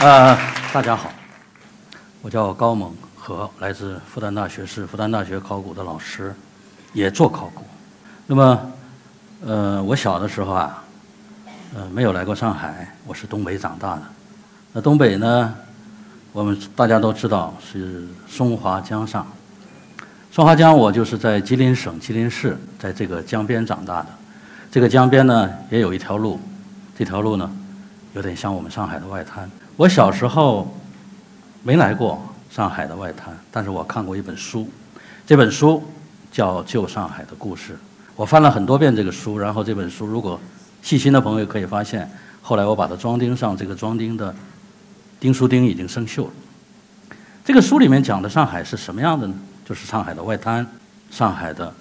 呃，大家好，我叫高猛和，来自复旦大学，是复旦大学考古的老师，也做考古。那么，呃，我小的时候啊，呃，没有来过上海，我是东北长大的。那东北呢，我们大家都知道是松花江上。松花江，我就是在吉林省吉林市，在这个江边长大的。这个江边呢，也有一条路，这条路呢，有点像我们上海的外滩。我小时候没来过上海的外滩，但是我看过一本书，这本书叫《旧上海的故事》。我翻了很多遍这个书，然后这本书如果细心的朋友可以发现，后来我把它装订上，这个装订的钉书钉已经生锈了。这个书里面讲的上海是什么样的呢？就是上海的外滩，上海的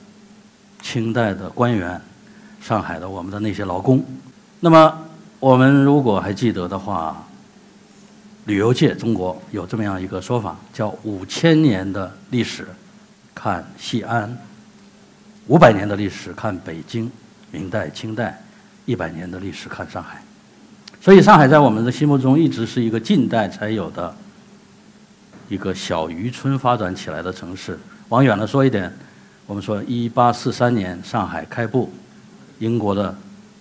清代的官员。上海的我们的那些劳工，那么我们如果还记得的话，旅游界中国有这么样一个说法，叫五千年的历史看西安，五百年的历史看北京，明代、清代，一百年的历史看上海。所以上海在我们的心目中一直是一个近代才有的一个小渔村发展起来的城市。往远了说一点，我们说一八四三年上海开埠。英国的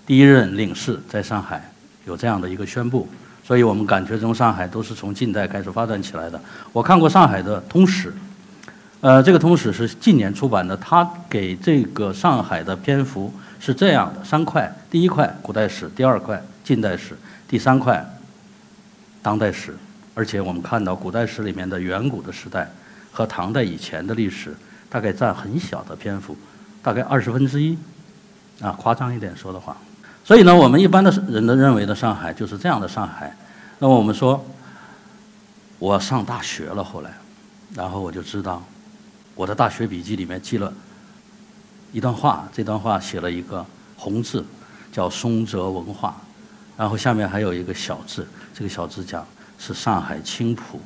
第一任领事在上海有这样的一个宣布，所以我们感觉中上海都是从近代开始发展起来的。我看过上海的通史，呃，这个通史是近年出版的，它给这个上海的篇幅是这样的：三块，第一块古代史，第二块近代史，第三块当代史。而且我们看到古代史里面的远古的时代和唐代以前的历史，大概占很小的篇幅，大概二十分之一。啊，夸张一点说的话，所以呢，我们一般的人都认为的上海就是这样的上海。那么我们说，我上大学了，后来，然后我就知道，我的大学笔记里面记了一段话，这段话写了一个红字，叫松泽文化，然后下面还有一个小字，这个小字讲是上海青浦，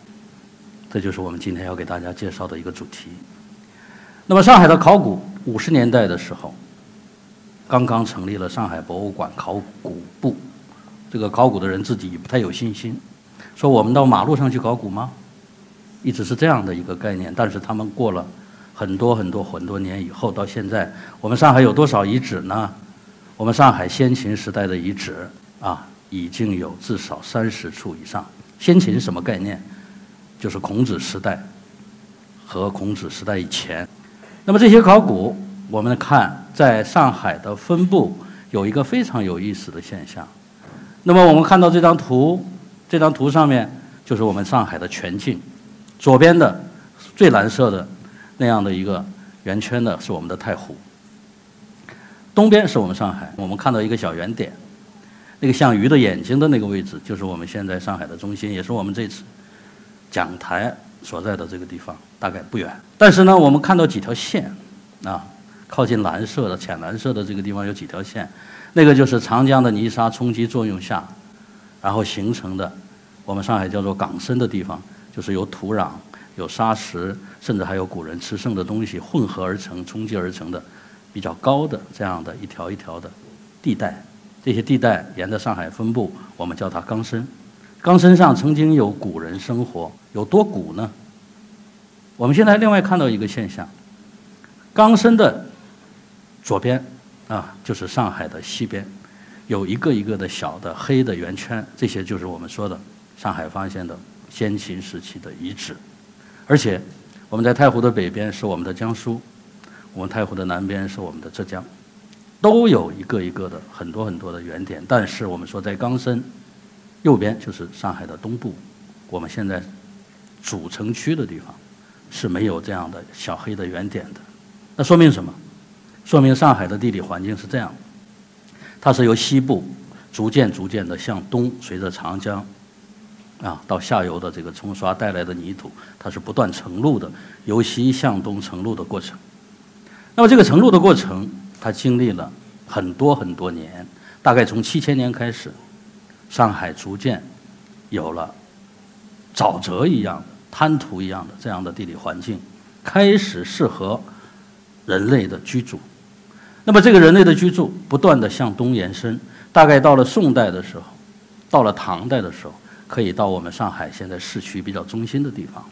这就是我们今天要给大家介绍的一个主题。那么上海的考古，五十年代的时候。刚刚成立了上海博物馆考古部，这个考古的人自己不太有信心，说我们到马路上去考古吗？一直是这样的一个概念。但是他们过了很多很多很多年以后，到现在，我们上海有多少遗址呢？我们上海先秦时代的遗址啊，已经有至少三十处以上。先秦什么概念？就是孔子时代和孔子时代以前。那么这些考古。我们看，在上海的分布有一个非常有意思的现象。那么，我们看到这张图，这张图上面就是我们上海的全境。左边的最蓝色的那样的一个圆圈的是我们的太湖。东边是我们上海，我们看到一个小圆点，那个像鱼的眼睛的那个位置，就是我们现在上海的中心，也是我们这次讲台所在的这个地方，大概不远。但是呢，我们看到几条线，啊。靠近蓝色的、浅蓝色的这个地方有几条线，那个就是长江的泥沙冲击作用下，然后形成的。我们上海叫做港深的地方，就是由土壤、有沙石，甚至还有古人吃剩的东西混合而成、冲击而成的比较高的这样的一条一条的地带。这些地带沿着上海分布，我们叫它冈深。冈深上曾经有古人生活，有多古呢？我们现在另外看到一个现象，冈深的。左边，啊，就是上海的西边，有一个一个的小的黑的圆圈，这些就是我们说的上海发现的先秦时期的遗址。而且，我们在太湖的北边是我们的江苏，我们太湖的南边是我们的浙江，都有一个一个的很多很多的圆点。但是我们说在冈深右边就是上海的东部，我们现在主城区的地方是没有这样的小黑的圆点的。那说明什么？说明上海的地理环境是这样，它是由西部逐渐逐渐的向东，随着长江啊到下游的这个冲刷带来的泥土，它是不断成路的，由西向东成路的过程。那么这个成路的过程，它经历了很多很多年，大概从七千年开始，上海逐渐有了沼泽一样的、滩涂一样的这样的地理环境，开始适合人类的居住。那么，这个人类的居住不断的向东延伸，大概到了宋代的时候，到了唐代的时候，可以到我们上海现在市区比较中心的地方。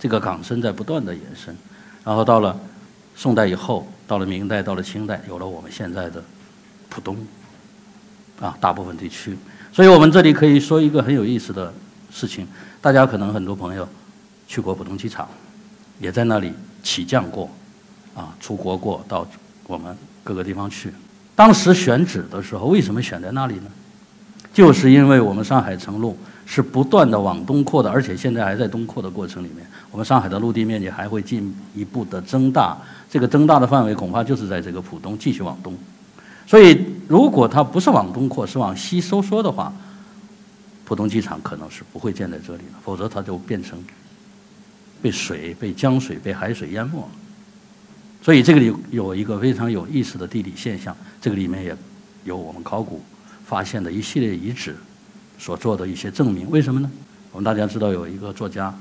这个港深在不断的延伸，然后到了宋代以后，到了明代，到了清代，有了我们现在的浦东啊大部分地区。所以我们这里可以说一个很有意思的事情，大家可能很多朋友去过浦东机场，也在那里起降过，啊，出国过，到我们各个地方去。当时选址的时候，为什么选在那里呢？就是因为我们上海城路是不断的往东扩的，而且现在还在东扩的过程里面。我们上海的陆地面积还会进一步的增大，这个增大的范围恐怕就是在这个浦东继续往东。所以，如果它不是往东扩，是往西收缩的话，浦东机场可能是不会建在这里的，否则它就变成被水、被江水、被海水淹没了。所以，这个里有一个非常有意思的地理现象，这个里面也有我们考古发现的一系列遗址所做的一些证明。为什么呢？我们大家知道有一个作家。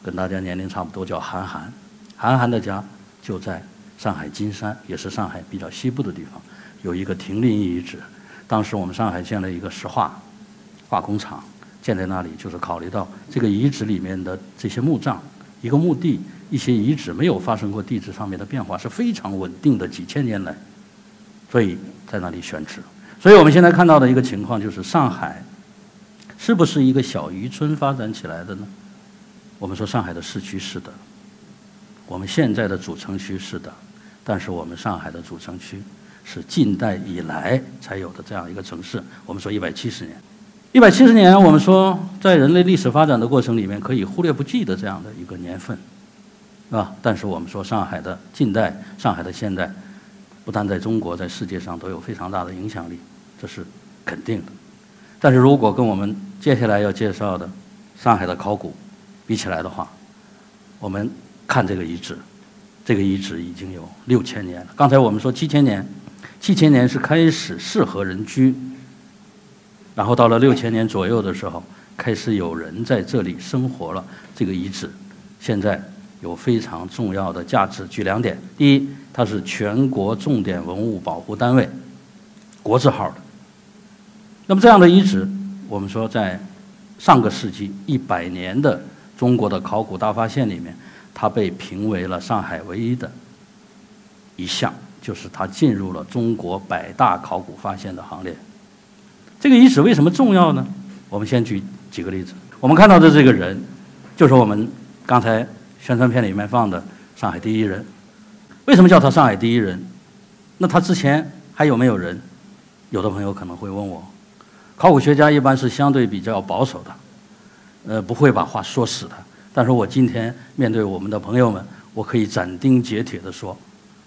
跟大家年龄差不多，叫韩寒。韩寒的家就在上海金山，也是上海比较西部的地方，有一个亭林遗址。当时我们上海建了一个石化化工厂，建在那里，就是考虑到这个遗址里面的这些墓葬，一个墓地，一些遗址没有发生过地质上面的变化，是非常稳定的，几千年来，所以在那里选址。所以我们现在看到的一个情况就是，上海是不是一个小渔村发展起来的呢？我们说上海的市区是的，我们现在的主城区是的，但是我们上海的主城区是近代以来才有的这样一个城市。我们说一百七十年，一百七十年，我们说在人类历史发展的过程里面可以忽略不计的这样的一个年份，啊，但是我们说上海的近代，上海的现代，不但在中国，在世界上都有非常大的影响力，这是肯定的。但是如果跟我们接下来要介绍的上海的考古，比起来的话，我们看这个遗址，这个遗址已经有六千年了。刚才我们说七千年，七千年是开始适合人居，然后到了六千年左右的时候，开始有人在这里生活了。这个遗址现在有非常重要的价值，举两点：第一，它是全国重点文物保护单位，国字号的。那么这样的遗址，我们说在上个世纪一百年的。中国的考古大发现里面，它被评为了上海唯一的一项，就是它进入了中国百大考古发现的行列。这个遗址为什么重要呢？我们先举几个例子。我们看到的这个人，就是我们刚才宣传片里面放的上海第一人。为什么叫他上海第一人？那他之前还有没有人？有的朋友可能会问我，考古学家一般是相对比较保守的。呃，不会把话说死的。但是我今天面对我们的朋友们，我可以斩钉截铁地说，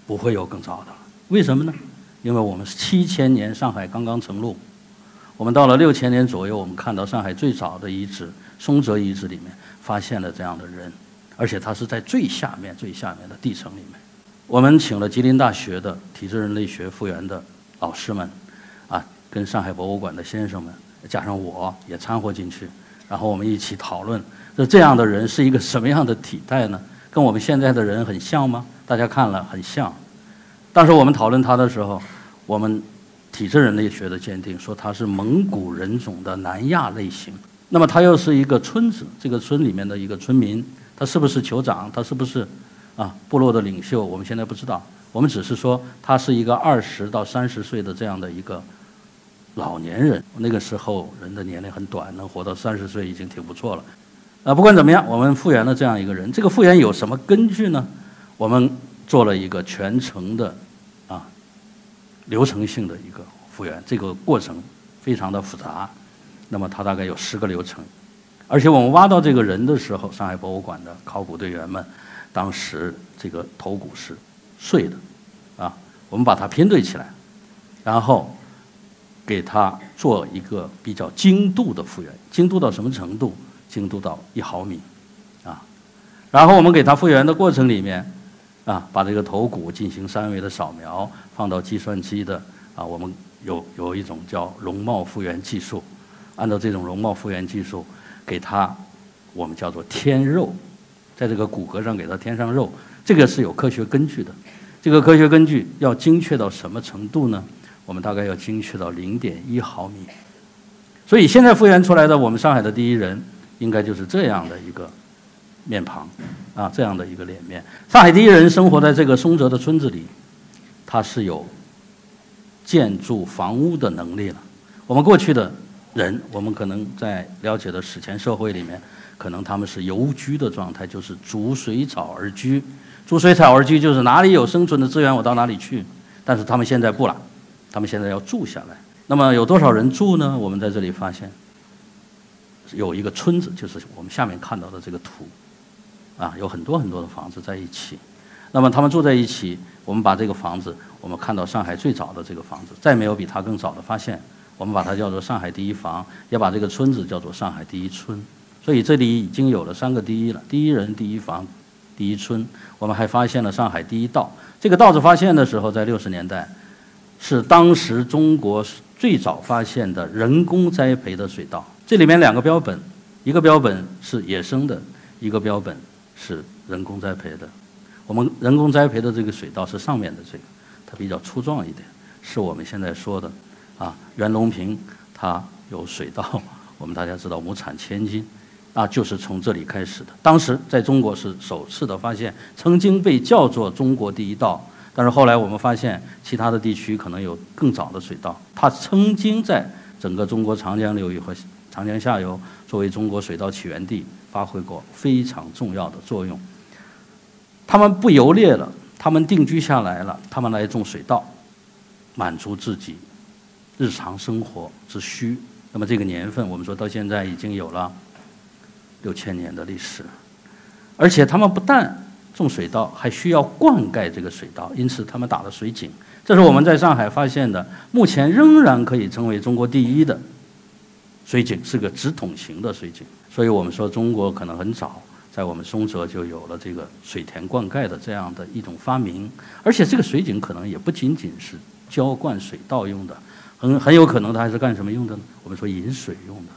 不会有更早的了。为什么呢？因为我们是七千年上海刚刚成路，我们到了六千年左右，我们看到上海最早的遗址松泽遗址里面发现了这样的人，而且他是在最下面、最下面的地层里面。我们请了吉林大学的体质人类学复原的老师们，啊，跟上海博物馆的先生们，加上我也掺和进去。然后我们一起讨论，那这样的人是一个什么样的体态呢？跟我们现在的人很像吗？大家看了很像。当时我们讨论他的时候，我们体质人类学的鉴定说他是蒙古人种的南亚类型。那么他又是一个村子，这个村里面的一个村民，他是不是酋长？他是不是啊部落的领袖？我们现在不知道。我们只是说他是一个二十到三十岁的这样的一个。老年人那个时候人的年龄很短，能活到三十岁已经挺不错了。啊，不管怎么样，我们复原了这样一个人。这个复原有什么根据呢？我们做了一个全程的啊流程性的一个复原，这个过程非常的复杂。那么它大概有十个流程，而且我们挖到这个人的时候，上海博物馆的考古队员们当时这个头骨是碎的啊，我们把它拼对起来，然后。给他做一个比较精度的复原，精度到什么程度？精度到一毫米，啊，然后我们给他复原的过程里面，啊，把这个头骨进行三维的扫描，放到计算机的，啊，我们有有一种叫容貌复原技术，按照这种容貌复原技术，给他我们叫做添肉，在这个骨骼上给他添上肉，这个是有科学根据的，这个科学根据要精确到什么程度呢？我们大概要精确到零点一毫米，所以现在复原出来的我们上海的第一人，应该就是这样的一个面庞，啊，这样的一个脸面。上海第一人生活在这个松泽的村子里，他是有建筑房屋的能力了。我们过去的人，我们可能在了解的史前社会里面，可能他们是游居的状态，就是逐水草而居。逐水草而居就是哪里有生存的资源，我到哪里去。但是他们现在不了，他们现在要住下来。那么有多少人住呢？我们在这里发现，有一个村子，就是我们下面看到的这个图，啊，有很多很多的房子在一起。那么他们住在一起，我们把这个房子，我们看到上海最早的这个房子，再没有比它更早的发现。我们把它叫做上海第一房，也把这个村子叫做上海第一村。所以这里已经有了三个第一了：第一人、第一房、第一村。我们还发现了上海第一道。这个道子发现的时候，在六十年代，是当时中国。最早发现的人工栽培的水稻，这里面两个标本，一个标本是野生的，一个标本是人工栽培的。我们人工栽培的这个水稻是上面的这个，它比较粗壮一点，是我们现在说的啊，袁隆平他有水稻，我们大家知道亩产千斤，啊，就是从这里开始的。当时在中国是首次的发现，曾经被叫做中国第一稻。但是后来我们发现，其他的地区可能有更早的水稻。它曾经在整个中国长江流域和长江下游作为中国水稻起源地发挥过非常重要的作用。他们不游猎了，他们定居下来了，他们来种水稻，满足自己日常生活之需。那么这个年份，我们说到现在已经有了六千年的历史，而且他们不但种水稻还需要灌溉这个水稻，因此他们打了水井。这是我们在上海发现的，目前仍然可以称为中国第一的水井，是个直筒型的水井。所以我们说中国可能很早，在我们松泽就有了这个水田灌溉的这样的一种发明。而且这个水井可能也不仅仅是浇灌水稻用的，很很有可能它还是干什么用的呢？我们说饮水用的，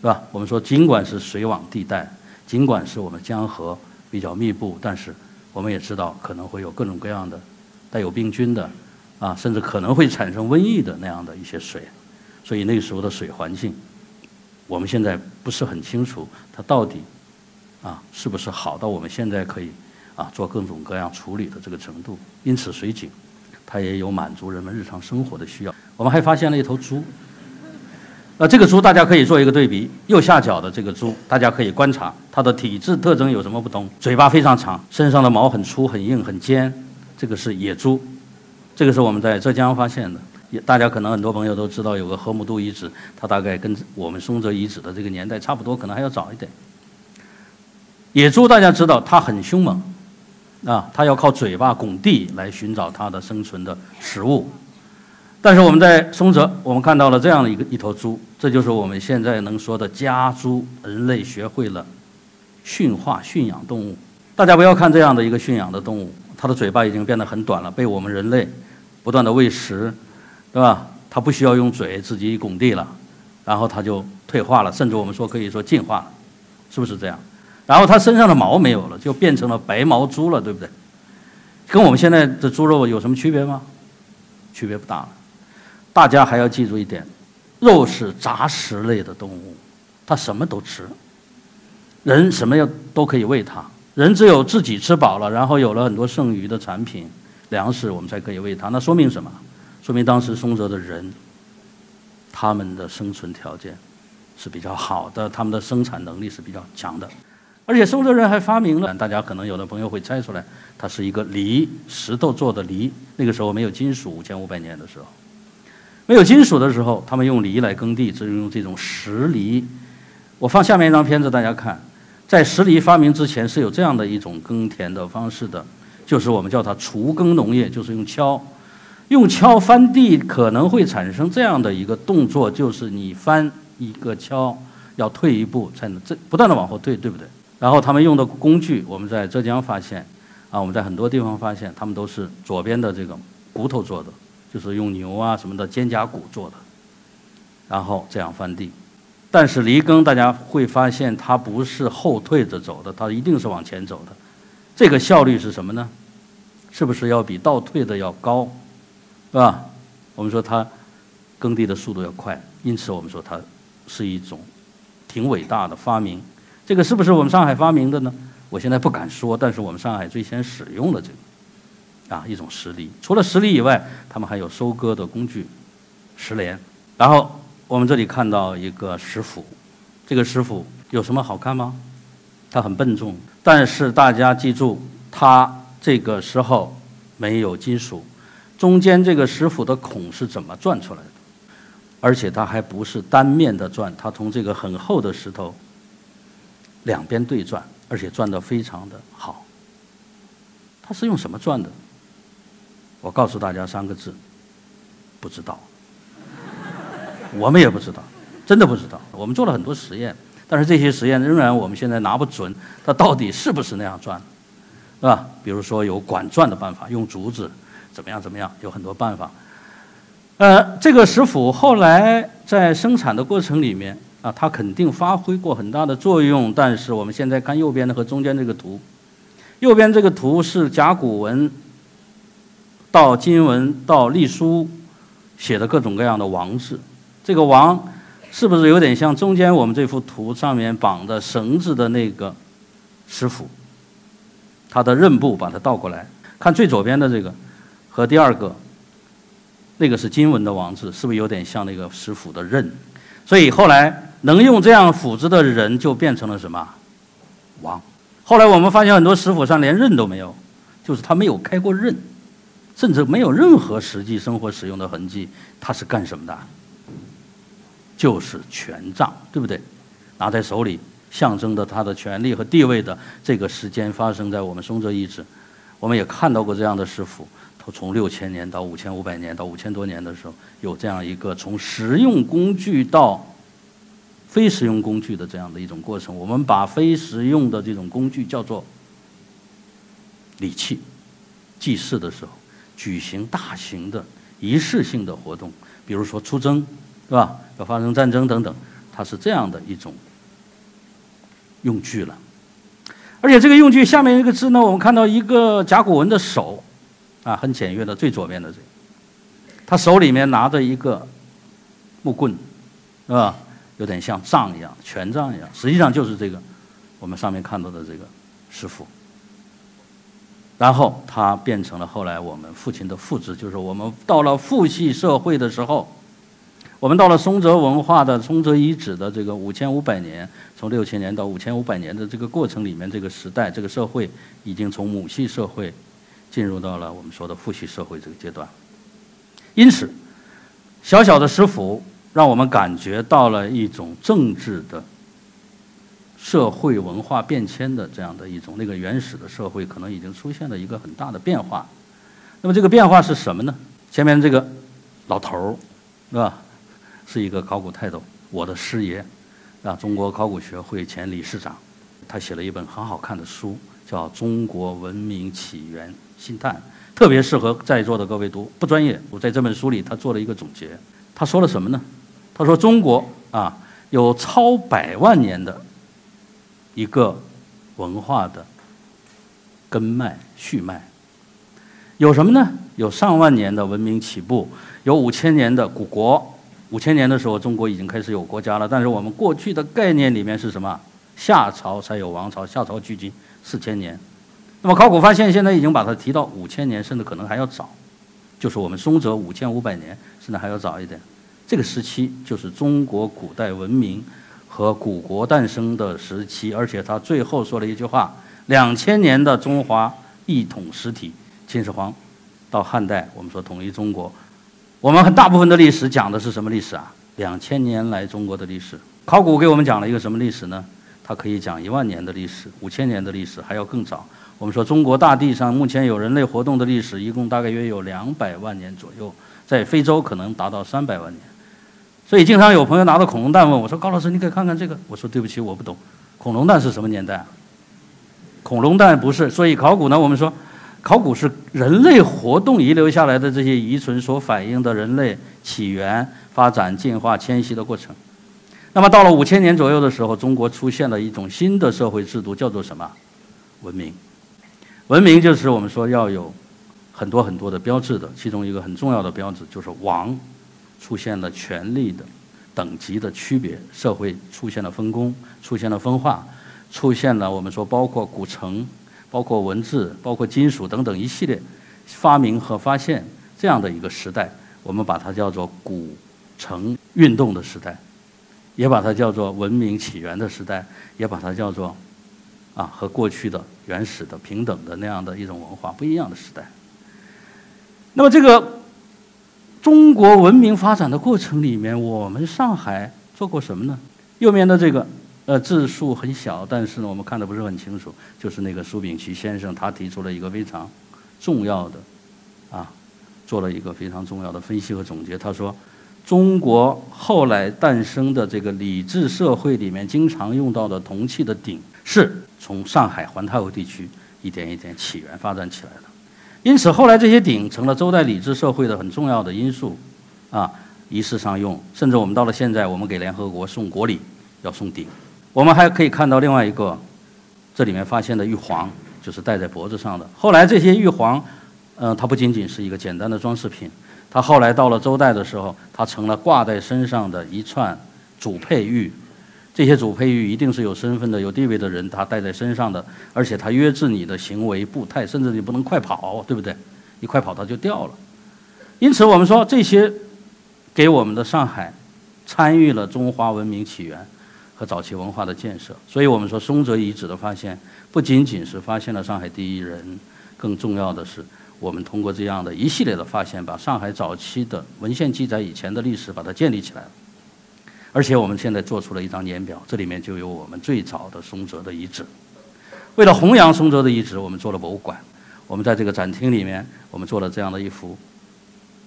是吧？我们说尽管是水网地带，尽管是我们江河。比较密布，但是我们也知道可能会有各种各样的带有病菌的啊，甚至可能会产生瘟疫的那样的一些水，所以那时候的水环境，我们现在不是很清楚它到底啊是不是好到我们现在可以啊做各种各样处理的这个程度。因此，水井它也有满足人们日常生活的需要。我们还发现了一头猪。那这个猪大家可以做一个对比，右下角的这个猪，大家可以观察它的体质特征有什么不同？嘴巴非常长，身上的毛很粗、很硬、很尖，这个是野猪。这个是我们在浙江发现的，也大家可能很多朋友都知道有个河姆渡遗址，它大概跟我们松泽遗址的这个年代差不多，可能还要早一点。野猪大家知道它很凶猛，啊，它要靠嘴巴拱地来寻找它的生存的食物。但是我们在松泽，我们看到了这样的一个一头猪，这就是我们现在能说的家猪。人类学会了驯化、驯养动物。大家不要看这样的一个驯养的动物，它的嘴巴已经变得很短了，被我们人类不断的喂食，对吧？它不需要用嘴自己拱地了，然后它就退化了，甚至我们说可以说进化了，是不是这样？然后它身上的毛没有了，就变成了白毛猪了，对不对？跟我们现在的猪肉有什么区别吗？区别不大了。大家还要记住一点，肉是杂食类的动物，它什么都吃。人什么要都可以喂它，人只有自己吃饱了，然后有了很多剩余的产品粮食，我们才可以喂它。那说明什么？说明当时松泽的人，他们的生存条件是比较好的，他们的生产能力是比较强的。而且松泽人还发明了，大家可能有的朋友会猜出来，它是一个犁，石头做的犁。那个时候没有金属，五千五百年的时候。没有金属的时候，他们用犁来耕地，只用这种石犁。我放下面一张片子，大家看，在石犁发明之前是有这样的一种耕田的方式的，就是我们叫它锄耕农业，就是用锹，用锹翻地可能会产生这样的一个动作，就是你翻一个锹要退一步才能这不断的往后退，对不对？然后他们用的工具，我们在浙江发现，啊，我们在很多地方发现，他们都是左边的这个骨头做的。就是用牛啊什么的肩胛骨做的，然后这样翻地。但是犁耕大家会发现它不是后退着走的，它一定是往前走的。这个效率是什么呢？是不是要比倒退的要高，是吧？我们说它耕地的速度要快，因此我们说它是一种挺伟大的发明。这个是不是我们上海发明的呢？我现在不敢说，但是我们上海最先使用的这个啊一种石犁。除了石犁以外，他们还有收割的工具，石镰。然后我们这里看到一个石斧，这个石斧有什么好看吗？它很笨重，但是大家记住，它这个时候没有金属，中间这个石斧的孔是怎么钻出来的？而且它还不是单面的钻，它从这个很厚的石头两边对钻，而且钻得非常的好。它是用什么钻的？我告诉大家三个字：不知道。我们也不知道，真的不知道。我们做了很多实验，但是这些实验仍然我们现在拿不准它到底是不是那样转，是吧？比如说有管转的办法，用竹子怎么样怎么样，有很多办法。呃，这个石斧后来在生产的过程里面啊，它肯定发挥过很大的作用。但是我们现在看右边的和中间这个图，右边这个图是甲骨文到金文到隶书写的各种各样的王字。这个王是不是有点像中间我们这幅图上面绑的绳子的那个石斧？它的刃部把它倒过来，看最左边的这个和第二个，那个是金文的王字，是不是有点像那个石斧的刃？所以后来能用这样斧子的人就变成了什么王？后来我们发现很多石斧上连刃都没有，就是他没有开过刃，甚至没有任何实际生活使用的痕迹。他是干什么的？就是权杖，对不对？拿在手里，象征着他的权力和地位的这个时间发生在我们松泽遗址。我们也看到过这样的师傅，他从六千年到五千五百年到五千多年的时候，有这样一个从实用工具到非实用工具的这样的一种过程。我们把非实用的这种工具叫做礼器，祭祀的时候举行大型的仪式性的活动，比如说出征。是吧？要发生战争等等，它是这样的一种用具了。而且这个用具下面一个字呢，我们看到一个甲骨文的手，啊，很简约的，最左边的这个，他手里面拿着一个木棍，是吧？有点像杖一样，权杖一样，实际上就是这个我们上面看到的这个师傅。然后他变成了后来我们父亲的父子，就是我们到了父系社会的时候。我们到了松泽文化的松泽遗址的这个五千五百年，从六千年到五千五百年的这个过程里面，这个时代，这个社会已经从母系社会进入到了我们说的父系社会这个阶段。因此，小小的石斧让我们感觉到了一种政治的、社会文化变迁的这样的一种那个原始的社会可能已经出现了一个很大的变化。那么这个变化是什么呢？前面这个老头儿，是吧？是一个考古泰斗，我的师爷，啊，中国考古学会前理事长，他写了一本很好看的书，叫《中国文明起源新探》，特别适合在座的各位读。不专业，我在这本书里他做了一个总结。他说了什么呢？他说中国啊，有超百万年的一个文化的根脉续脉，有什么呢？有上万年的文明起步，有五千年的古国。五千年的时候，中国已经开始有国家了。但是我们过去的概念里面是什么？夏朝才有王朝，夏朝距今四千年。那么考古发现，现在已经把它提到五千年，甚至可能还要早。就是我们松泽五千五百年，甚至还要早一点。这个时期就是中国古代文明和古国诞生的时期。而且他最后说了一句话：两千年的中华一统实体，秦始皇到汉代，我们说统一中国。我们很大部分的历史讲的是什么历史啊？两千年来中国的历史。考古给我们讲了一个什么历史呢？它可以讲一万年的历史、五千年的历史，还要更早。我们说中国大地上目前有人类活动的历史，一共大概约有两百万年左右，在非洲可能达到三百万年。所以经常有朋友拿到恐龙蛋问我说：“高老师，你可以看看这个。”我说：“对不起，我不懂。恐龙蛋是什么年代？恐龙蛋不是。所以考古呢，我们说。”考古是人类活动遗留下来的这些遗存所反映的人类起源、发展、进化、迁徙的过程。那么到了五千年左右的时候，中国出现了一种新的社会制度，叫做什么？文明。文明就是我们说要有很多很多的标志的，其中一个很重要的标志就是王，出现了权力的等级的区别，社会出现了分工，出现了分化，出现了我们说包括古城、包括文字、包括金属等等一系列发明和发现这样的一个时代，我们把它叫做古城运动的时代，也把它叫做文明起源的时代，也把它叫做啊和过去的原始的平等的那样的一种文化不一样的时代。那么这个。中国文明发展的过程里面，我们上海做过什么呢？右面的这个，呃，字数很小，但是呢，我们看的不是很清楚。就是那个苏秉琦先生，他提出了一个非常重要的，啊，做了一个非常重要的分析和总结。他说，中国后来诞生的这个礼制社会里面，经常用到的铜器的鼎，是从上海环太湖地区一点一点起源发展起来的。因此，后来这些鼎成了周代礼制社会的很重要的因素，啊，仪式上用，甚至我们到了现在，我们给联合国送国礼要送鼎。我们还可以看到另外一个，这里面发现的玉环，就是戴在脖子上的。后来这些玉环，嗯，它不仅仅是一个简单的装饰品，它后来到了周代的时候，它成了挂在身上的一串主佩玉。这些主佩玉一定是有身份的、有地位的人，他戴在身上的，而且他约制你的行为步态，甚至你不能快跑，对不对？一快跑它就掉了。因此，我们说这些给我们的上海参与了中华文明起源和早期文化的建设。所以我们说松泽遗址的发现不仅仅是发现了上海第一人，更重要的是我们通过这样的一系列的发现，把上海早期的文献记载以前的历史把它建立起来了。而且我们现在做出了一张年表，这里面就有我们最早的松泽的遗址。为了弘扬松泽的遗址，我们做了博物馆。我们在这个展厅里面，我们做了这样的一幅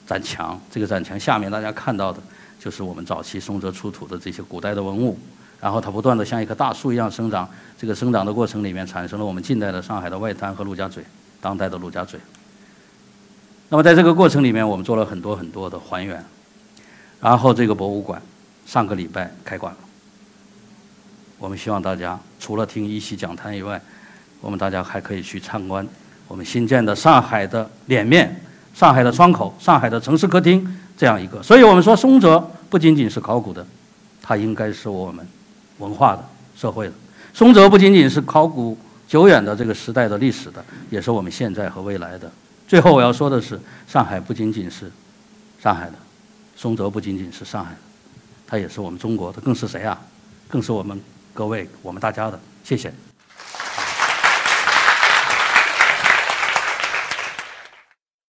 展墙。这个展墙下面大家看到的，就是我们早期松泽出土的这些古代的文物。然后它不断的像一棵大树一样生长。这个生长的过程里面，产生了我们近代的上海的外滩和陆家嘴，当代的陆家嘴。那么在这个过程里面，我们做了很多很多的还原。然后这个博物馆。上个礼拜开馆了，我们希望大家除了听一席讲坛以外，我们大家还可以去参观我们新建的上海的脸面、上海的窗口、上海的城市客厅这样一个。所以我们说松泽不仅仅是考古的，它应该是我们文化的、社会的。松泽不仅仅是考古久远的这个时代的历史的，也是我们现在和未来的。最后我要说的是，上海不仅仅是上海的，松泽不仅仅是上海的。他也是我们中国的，更是谁啊？更是我们各位、我们大家的。谢谢。